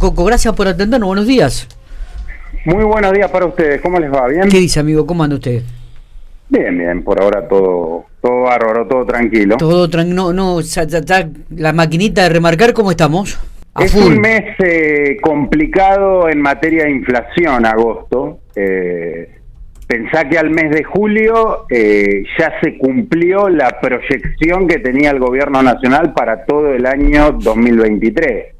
Coco, gracias por atendernos. Buenos días. Muy buenos días para ustedes. ¿Cómo les va? ¿Bien? ¿Qué dice, amigo? ¿Cómo anda usted? Bien, bien. Por ahora todo todo bárbaro, todo tranquilo. Todo tranquilo. No, no, ya, ya- ya la maquinita de remarcar, ¿cómo estamos? A es full. un mes eh, complicado en materia de inflación, agosto. Eh, pensá que al mes de julio eh, ya se cumplió la proyección que tenía el gobierno nacional para todo el año 2023.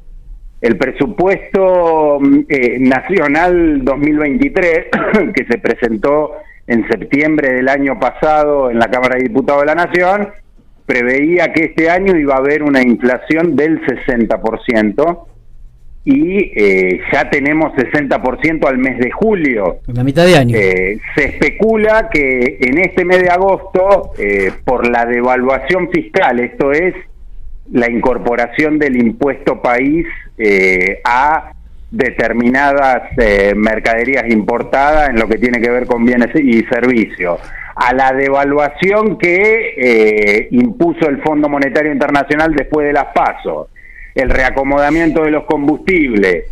El presupuesto mm, eh, nacional 2023, que se presentó en septiembre del año pasado en la Cámara de Diputados de la Nación, preveía que este año iba a haber una inflación del 60% y eh, ya tenemos 60% al mes de julio. La mitad de año. Eh, se especula que en este mes de agosto, eh, por la devaluación fiscal, esto es la incorporación del impuesto país eh, a determinadas eh, mercaderías importadas en lo que tiene que ver con bienes y servicios, a la devaluación que eh, impuso el Fondo Monetario Internacional después de las pasos, el reacomodamiento de los combustibles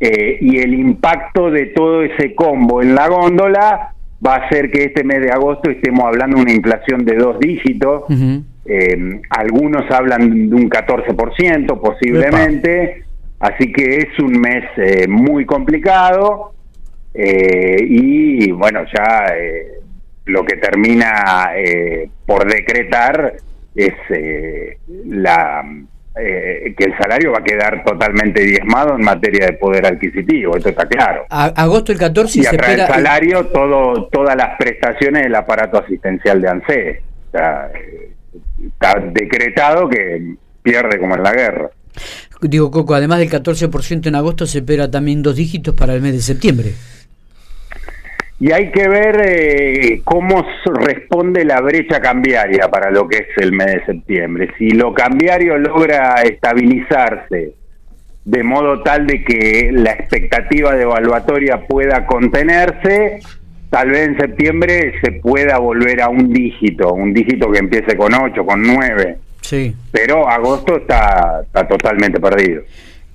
eh, y el impacto de todo ese combo en la góndola va a hacer que este mes de agosto estemos hablando de una inflación de dos dígitos. Eh, algunos hablan de un 14% posiblemente, así que es un mes eh, muy complicado eh, y bueno, ya eh, lo que termina eh, por decretar es eh, la eh, que el salario va a quedar totalmente diezmado en materia de poder adquisitivo, esto está claro. A- agosto el 14 y, Y se espera. salario todo, todas las prestaciones del aparato asistencial de ANSES. O sea, eh, está decretado que pierde como en la guerra. Digo, Coco, además del 14% en agosto, se espera también dos dígitos para el mes de septiembre. Y hay que ver eh, cómo responde la brecha cambiaria para lo que es el mes de septiembre. Si lo cambiario logra estabilizarse de modo tal de que la expectativa de evaluatoria pueda contenerse, tal vez en septiembre se pueda volver a un dígito, un dígito que empiece con 8, con 9, Sí. pero agosto está, está totalmente perdido.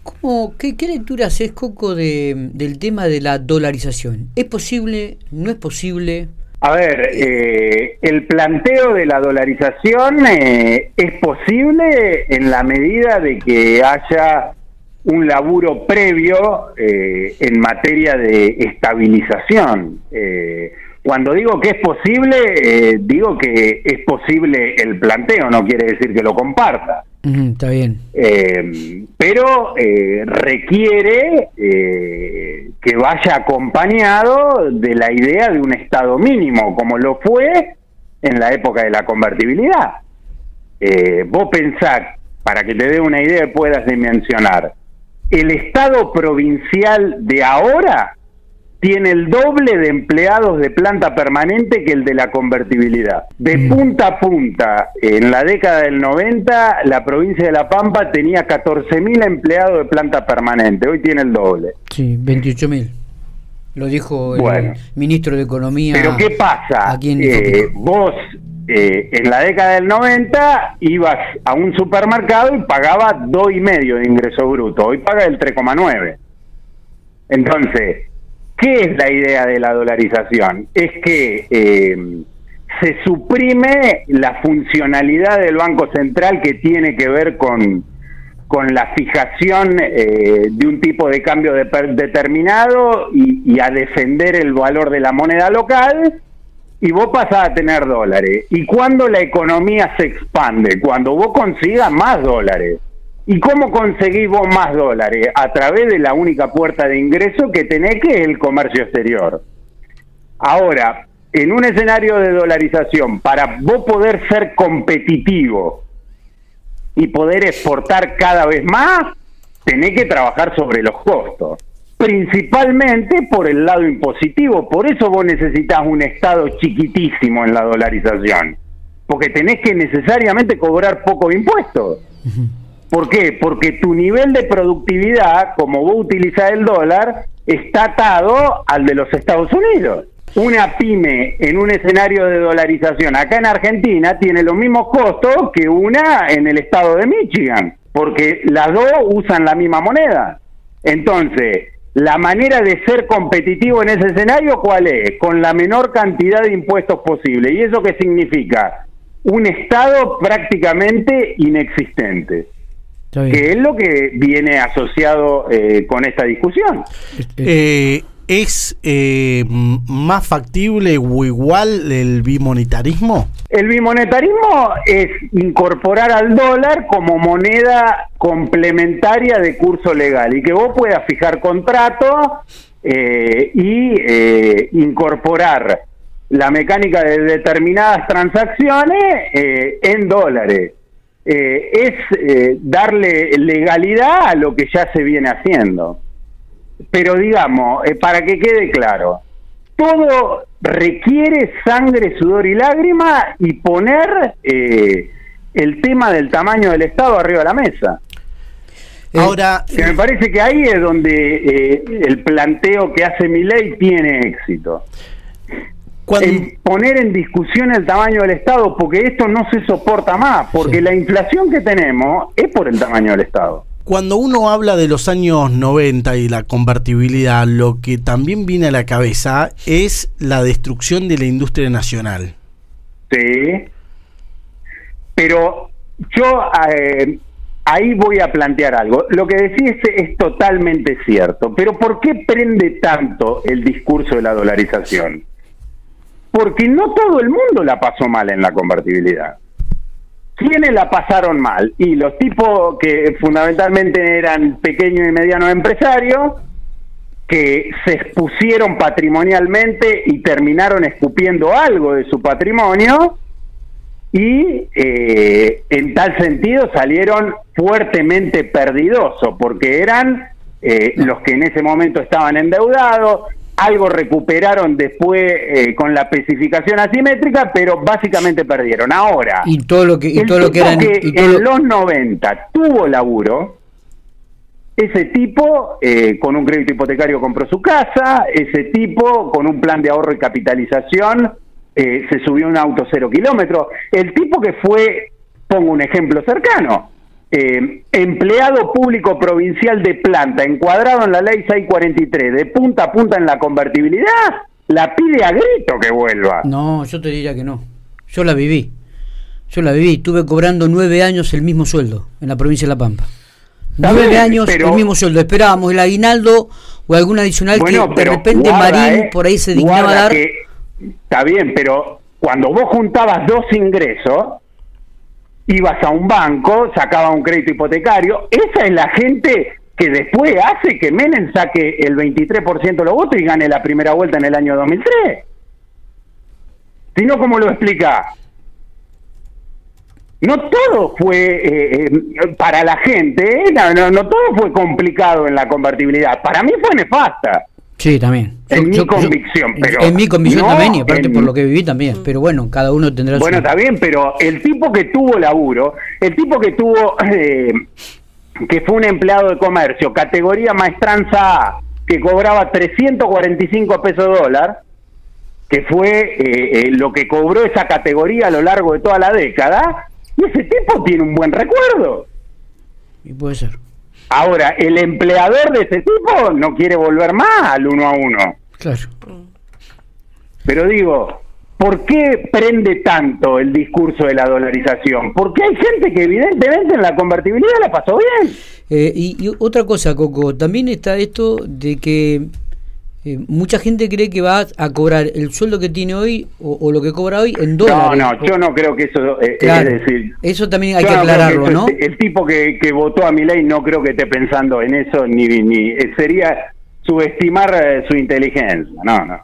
¿Cómo, qué, ¿Qué lectura haces, Coco, de, del tema de la dolarización? ¿Es posible? ¿No es posible? A ver, eh, el planteo de la dolarización eh, es posible en la medida de que haya un laburo previo eh, en materia de estabilización. Eh, cuando digo que es posible, eh, digo que es posible el planteo, no quiere decir que lo comparta. Está bien. Pero requiere que vaya acompañado de la idea de un estado mínimo, como lo fue en la época de la convertibilidad. Vos pensás, para que te dé una idea puedas dimensionar, el estado provincial de ahora tiene el doble de empleados de planta permanente que el de la convertibilidad. De punta a punta, en la década del 90, la provincia de La Pampa tenía 14.000 empleados de planta permanente, hoy tiene el doble. Sí, 28 mil. Lo dijo el Bueno. ministro de Economía. Pero ¿qué pasa? Aquí en Eh, vos eh, en la década del 90 ibas a un supermercado y y medio de ingreso bruto, hoy paga el 3,9. Entonces, ¿qué es la idea de la dolarización? Es que eh, se suprime la funcionalidad del Banco Central que tiene que ver con, con la fijación eh, de un tipo de cambio de- determinado y a defender el valor de la moneda local y vos pasás a tener dólares. ¿Y cuando la economía se expande? Cuando vos consigas más dólares. ¿Y cómo conseguís vos más dólares? A través de la única puerta de ingreso que tenés, que es el comercio exterior. Ahora, en un escenario de dolarización, para vos poder ser competitivo y poder exportar cada vez más, tenés que trabajar sobre los costos. Principalmente por el lado impositivo. Por eso vos necesitas un Estado chiquitísimo en la dolarización. Porque tenés que necesariamente cobrar pocos impuestos. ¿Por qué? Porque tu nivel de productividad, como vos utilizás el dólar, está atado al de los Estados Unidos. Una pyme en un escenario de dolarización acá en Argentina tiene los mismos costos que una en el estado de Michigan, porque las dos usan la misma moneda. Entonces, la manera de ser competitivo en ese escenario, ¿cuál es? Con la menor cantidad de impuestos posible. ¿Y eso qué significa? Un Estado prácticamente inexistente que es lo que viene asociado eh, con esta discusión. Eh, ¿Es eh, más factible o igual el bimonetarismo? El bimonetarismo es incorporar al dólar como moneda complementaria de curso legal y que vos puedas fijar contrato y incorporar la mecánica de determinadas transacciones en dólares. Eh, es eh, darle legalidad a lo que ya se viene haciendo. Pero digamos, eh, para que quede claro, todo requiere sangre, sudor y lágrima y poner el tema del tamaño del Estado arriba de la mesa. Ahora, que me parece que ahí es donde el planteo que hace mi ley tiene éxito poner en discusión el tamaño del Estado, porque esto no se soporta más, porque la inflación que tenemos es por el tamaño del Estado. Cuando uno habla de los años 90 y la convertibilidad, lo que también viene a la cabeza es la destrucción de la industria nacional. Sí, pero yo eh, ahí voy a plantear algo. Lo que decís es totalmente cierto, pero ¿por qué prende tanto el discurso de la dolarización? porque no todo el mundo la pasó mal en la convertibilidad. ¿Quiénes la pasaron mal? Y los tipos que fundamentalmente eran pequeños y medianos empresarios, que se expusieron patrimonialmente y terminaron escupiendo algo de su patrimonio, y eh, en tal sentido salieron fuertemente perdidosos, porque eran eh, los que en ese momento estaban endeudados, algo recuperaron después eh, con la especificación asimétrica, pero básicamente perdieron. Ahora, y todo lo que, y todo lo que, en los 90 tuvo laburo, ese tipo eh, con un crédito hipotecario compró su casa, ese tipo con un plan de ahorro y capitalización eh, se subió un auto cero kilómetros, el tipo que fue, pongo un ejemplo cercano, eh, empleado público provincial de planta, encuadrado en la ley 643, de punta a punta en la convertibilidad, la pide a grito que vuelva. No, yo te diría que no. Yo la viví. Yo la viví. Estuve cobrando nueve años el mismo sueldo en la provincia de La Pampa. Nueve años el mismo sueldo. Esperábamos el aguinaldo o algún adicional que de repente Marín eh, por ahí se dignaba dar. está bien, pero cuando vos juntabas dos ingresos, ibas a un banco, sacaba un crédito hipotecario. Esa es la gente que después hace que Menem saque el 23% de los votos y gane la primera vuelta en el año 2003. Si no, ¿cómo lo explica? No todo fue eh, eh, para la gente, ¿eh? no, no todo fue complicado en la convertibilidad. Para mí fue nefasta. Sí, también. En mi convicción, pero. En mi convicción también, y aparte por lo que viví también. Pero bueno, cada uno tendrá Bueno, está bien, pero el tipo que tuvo laburo, el tipo que tuvo. Eh, que fue un empleado de comercio, categoría maestranza A, que cobraba 345 pesos de dólar, que fue eh, eh, lo que cobró esa categoría a lo largo de toda la década, y ese tipo tiene un buen recuerdo. Y puede ser. Ahora, el empleador de ese tipo no quiere volver más al uno a uno. Claro. Pero digo, ¿por qué prende tanto el discurso de la dolarización? Porque hay gente que evidentemente en la convertibilidad la pasó bien. Eh, y, otra cosa, Coco, también está esto de que eh, mucha gente cree que va a cobrar el sueldo que tiene hoy o, lo que cobra hoy en dólares. No, no, yo no creo que eso eh, es decir. Eso también hay que aclararlo, ¿no? El, tipo que, votó a mi ley no creo que esté pensando en eso, ni, ni eh, sería subestimar su inteligencia. No, no.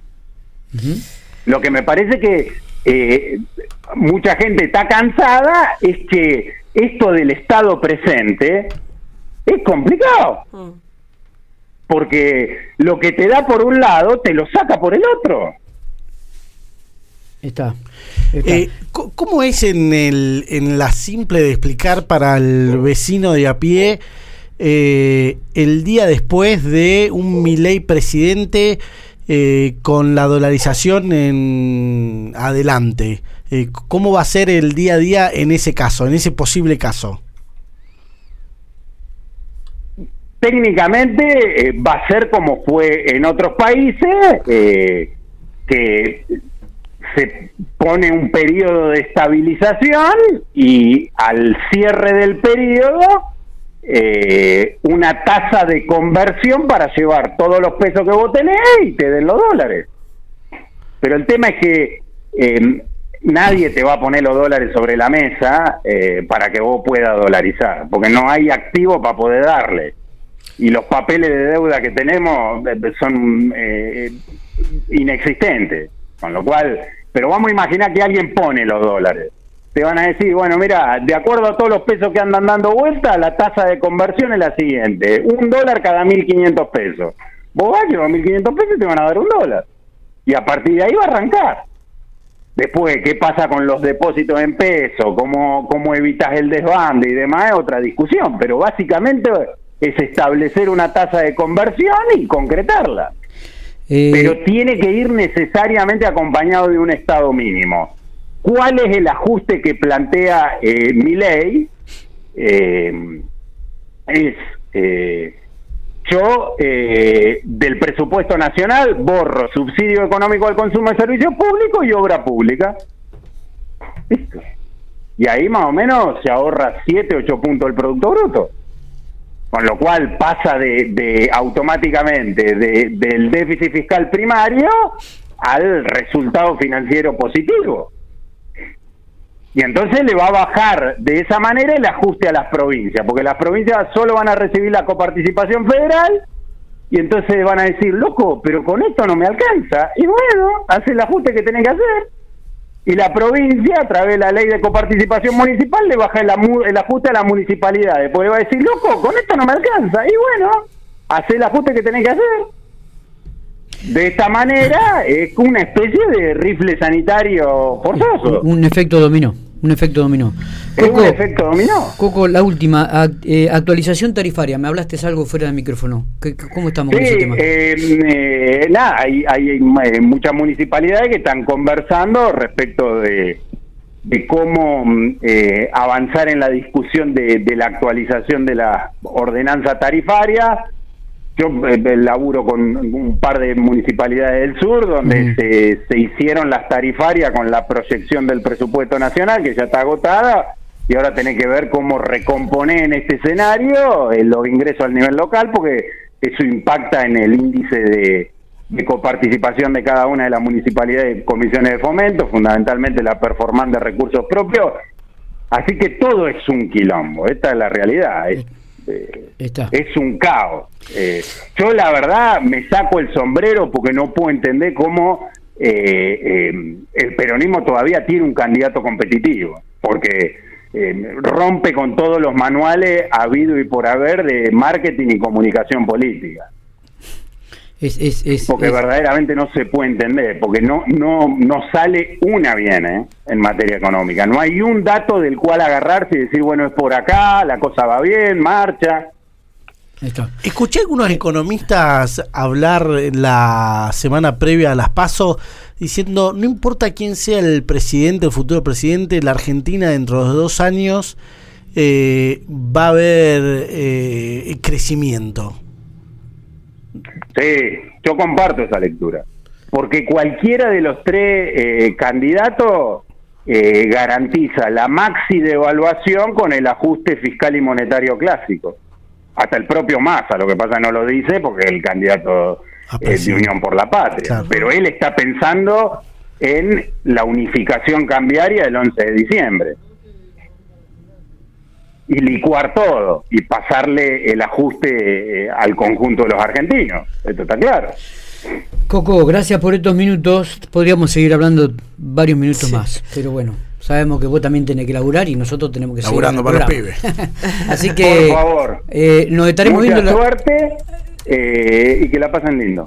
Lo que me parece que mucha gente está cansada es que esto del Estado presente es complicado. Mm porque lo que te da por un lado te lo saca por el otro. Está. Eh, ¿Cómo es en, el, en la simple de explicar para el vecino de a pie eh, el día después de un Milei presidente eh, con la dolarización en adelante? ¿Cómo va a ser el día a día en ese caso, en ese posible caso? Técnicamente va a ser como fue en otros países, que se pone un periodo de estabilización y al cierre del periodo eh, una tasa de conversión para llevar todos los pesos que vos tenés y te den los dólares. Pero el tema es que eh, nadie te va a poner los dólares sobre la mesa eh, para que vos puedas dolarizar, porque no hay activo para poder darle. Y los papeles de deuda que tenemos son inexistentes, con lo cual pero vamos a imaginar que alguien pone los dólares. Te van a decir, bueno, mira, de acuerdo a todos los pesos que andan dando vuelta, la tasa de conversión es la siguiente. Un dólar cada 1.500 pesos. Vos vas, llevas 1.500 pesos y te van a dar un dólar. Y a partir de ahí va a arrancar. Después, ¿qué pasa con los depósitos en peso? ¿Cómo, cómo evitas el desbande y demás? Es otra discusión. Pero básicamente es establecer una tasa de conversión y concretarla. Eh, pero tiene que ir necesariamente acompañado de un estado mínimo. ¿Cuál es el ajuste que plantea eh, mi ley? Eh, es, eh, yo del presupuesto nacional borro subsidio económico al consumo de servicios públicos y obra pública. Y ahí más o menos se ahorra 7, 8 puntos del Producto Bruto con lo cual pasa de, automáticamente del déficit fiscal primario al resultado financiero positivo. Y entonces le va a bajar de esa manera el ajuste a las provincias, porque las provincias solo van a recibir la coparticipación federal y entonces van a decir, loco, pero con esto no me alcanza. Y bueno, hace el ajuste que tiene que hacer y la provincia, a través de la ley de coparticipación municipal, le baja el, ajuste a la municipalidad. Después le va a decir, loco, con esto no me alcanza. Y bueno, hace el ajuste que tenés que hacer. De esta manera es una especie de rifle sanitario forzoso. Un efecto dominó un efecto dominó. un efecto dominó. Coco, la última, eh, actualización tarifaria. Me hablaste algo fuera del micrófono. ¿Cómo estamos con ese tema? Eh, eh, nada, hay, hay, muchas municipalidades que están conversando respecto de, de cómo avanzar en la discusión de, de la actualización de la ordenanza tarifaria yo eh, laburo con un par de municipalidades del sur donde se, se, hicieron las tarifarias con la proyección del presupuesto nacional que ya está agotada y ahora tenés que ver cómo recomponer en este escenario eh, los ingresos al nivel local porque eso impacta en el índice de, de coparticipación de cada una de las municipalidades y comisiones de fomento, fundamentalmente la performance de recursos propios. Así que todo es un quilombo, esta es la realidad. Este, es un caos. Eh, yo la verdad me saco el sombrero porque no puedo entender cómo eh, eh, el peronismo todavía tiene un candidato competitivo, porque rompe con todos los manuales habido y por haber de marketing y comunicación política. Es, porque verdaderamente no se puede entender, porque no, no, no sale una bien ¿eh? en materia económica. No hay un dato del cual agarrarse y decir, bueno, es por acá, la cosa va bien, marcha. Escuché a algunos economistas hablar la semana previa a las pasos diciendo, no importa quién sea el presidente, el futuro presidente, la Argentina dentro de dos años eh, va a haber eh, crecimiento. Sí, yo comparto esa lectura, porque cualquiera de los tres eh, candidatos eh, garantiza la maxi devaluación con el ajuste fiscal y monetario clásico. Hasta el propio Massa, lo que pasa no lo dice porque el candidato eh, de Unión por la Patria, pero él está pensando en la unificación cambiaria del 11 de diciembre y licuar todo y pasarle el ajuste eh, al conjunto de los argentinos. Esto está claro. Coco, gracias por estos minutos. Podríamos seguir hablando varios minutos más, pero bueno, sabemos que vos también tenés que laburar y nosotros tenemos que seguir laburando para los pibes. Así que, por favor, eh, nos estaremos Mucha viendo. suerte eh, y que la pasen lindo.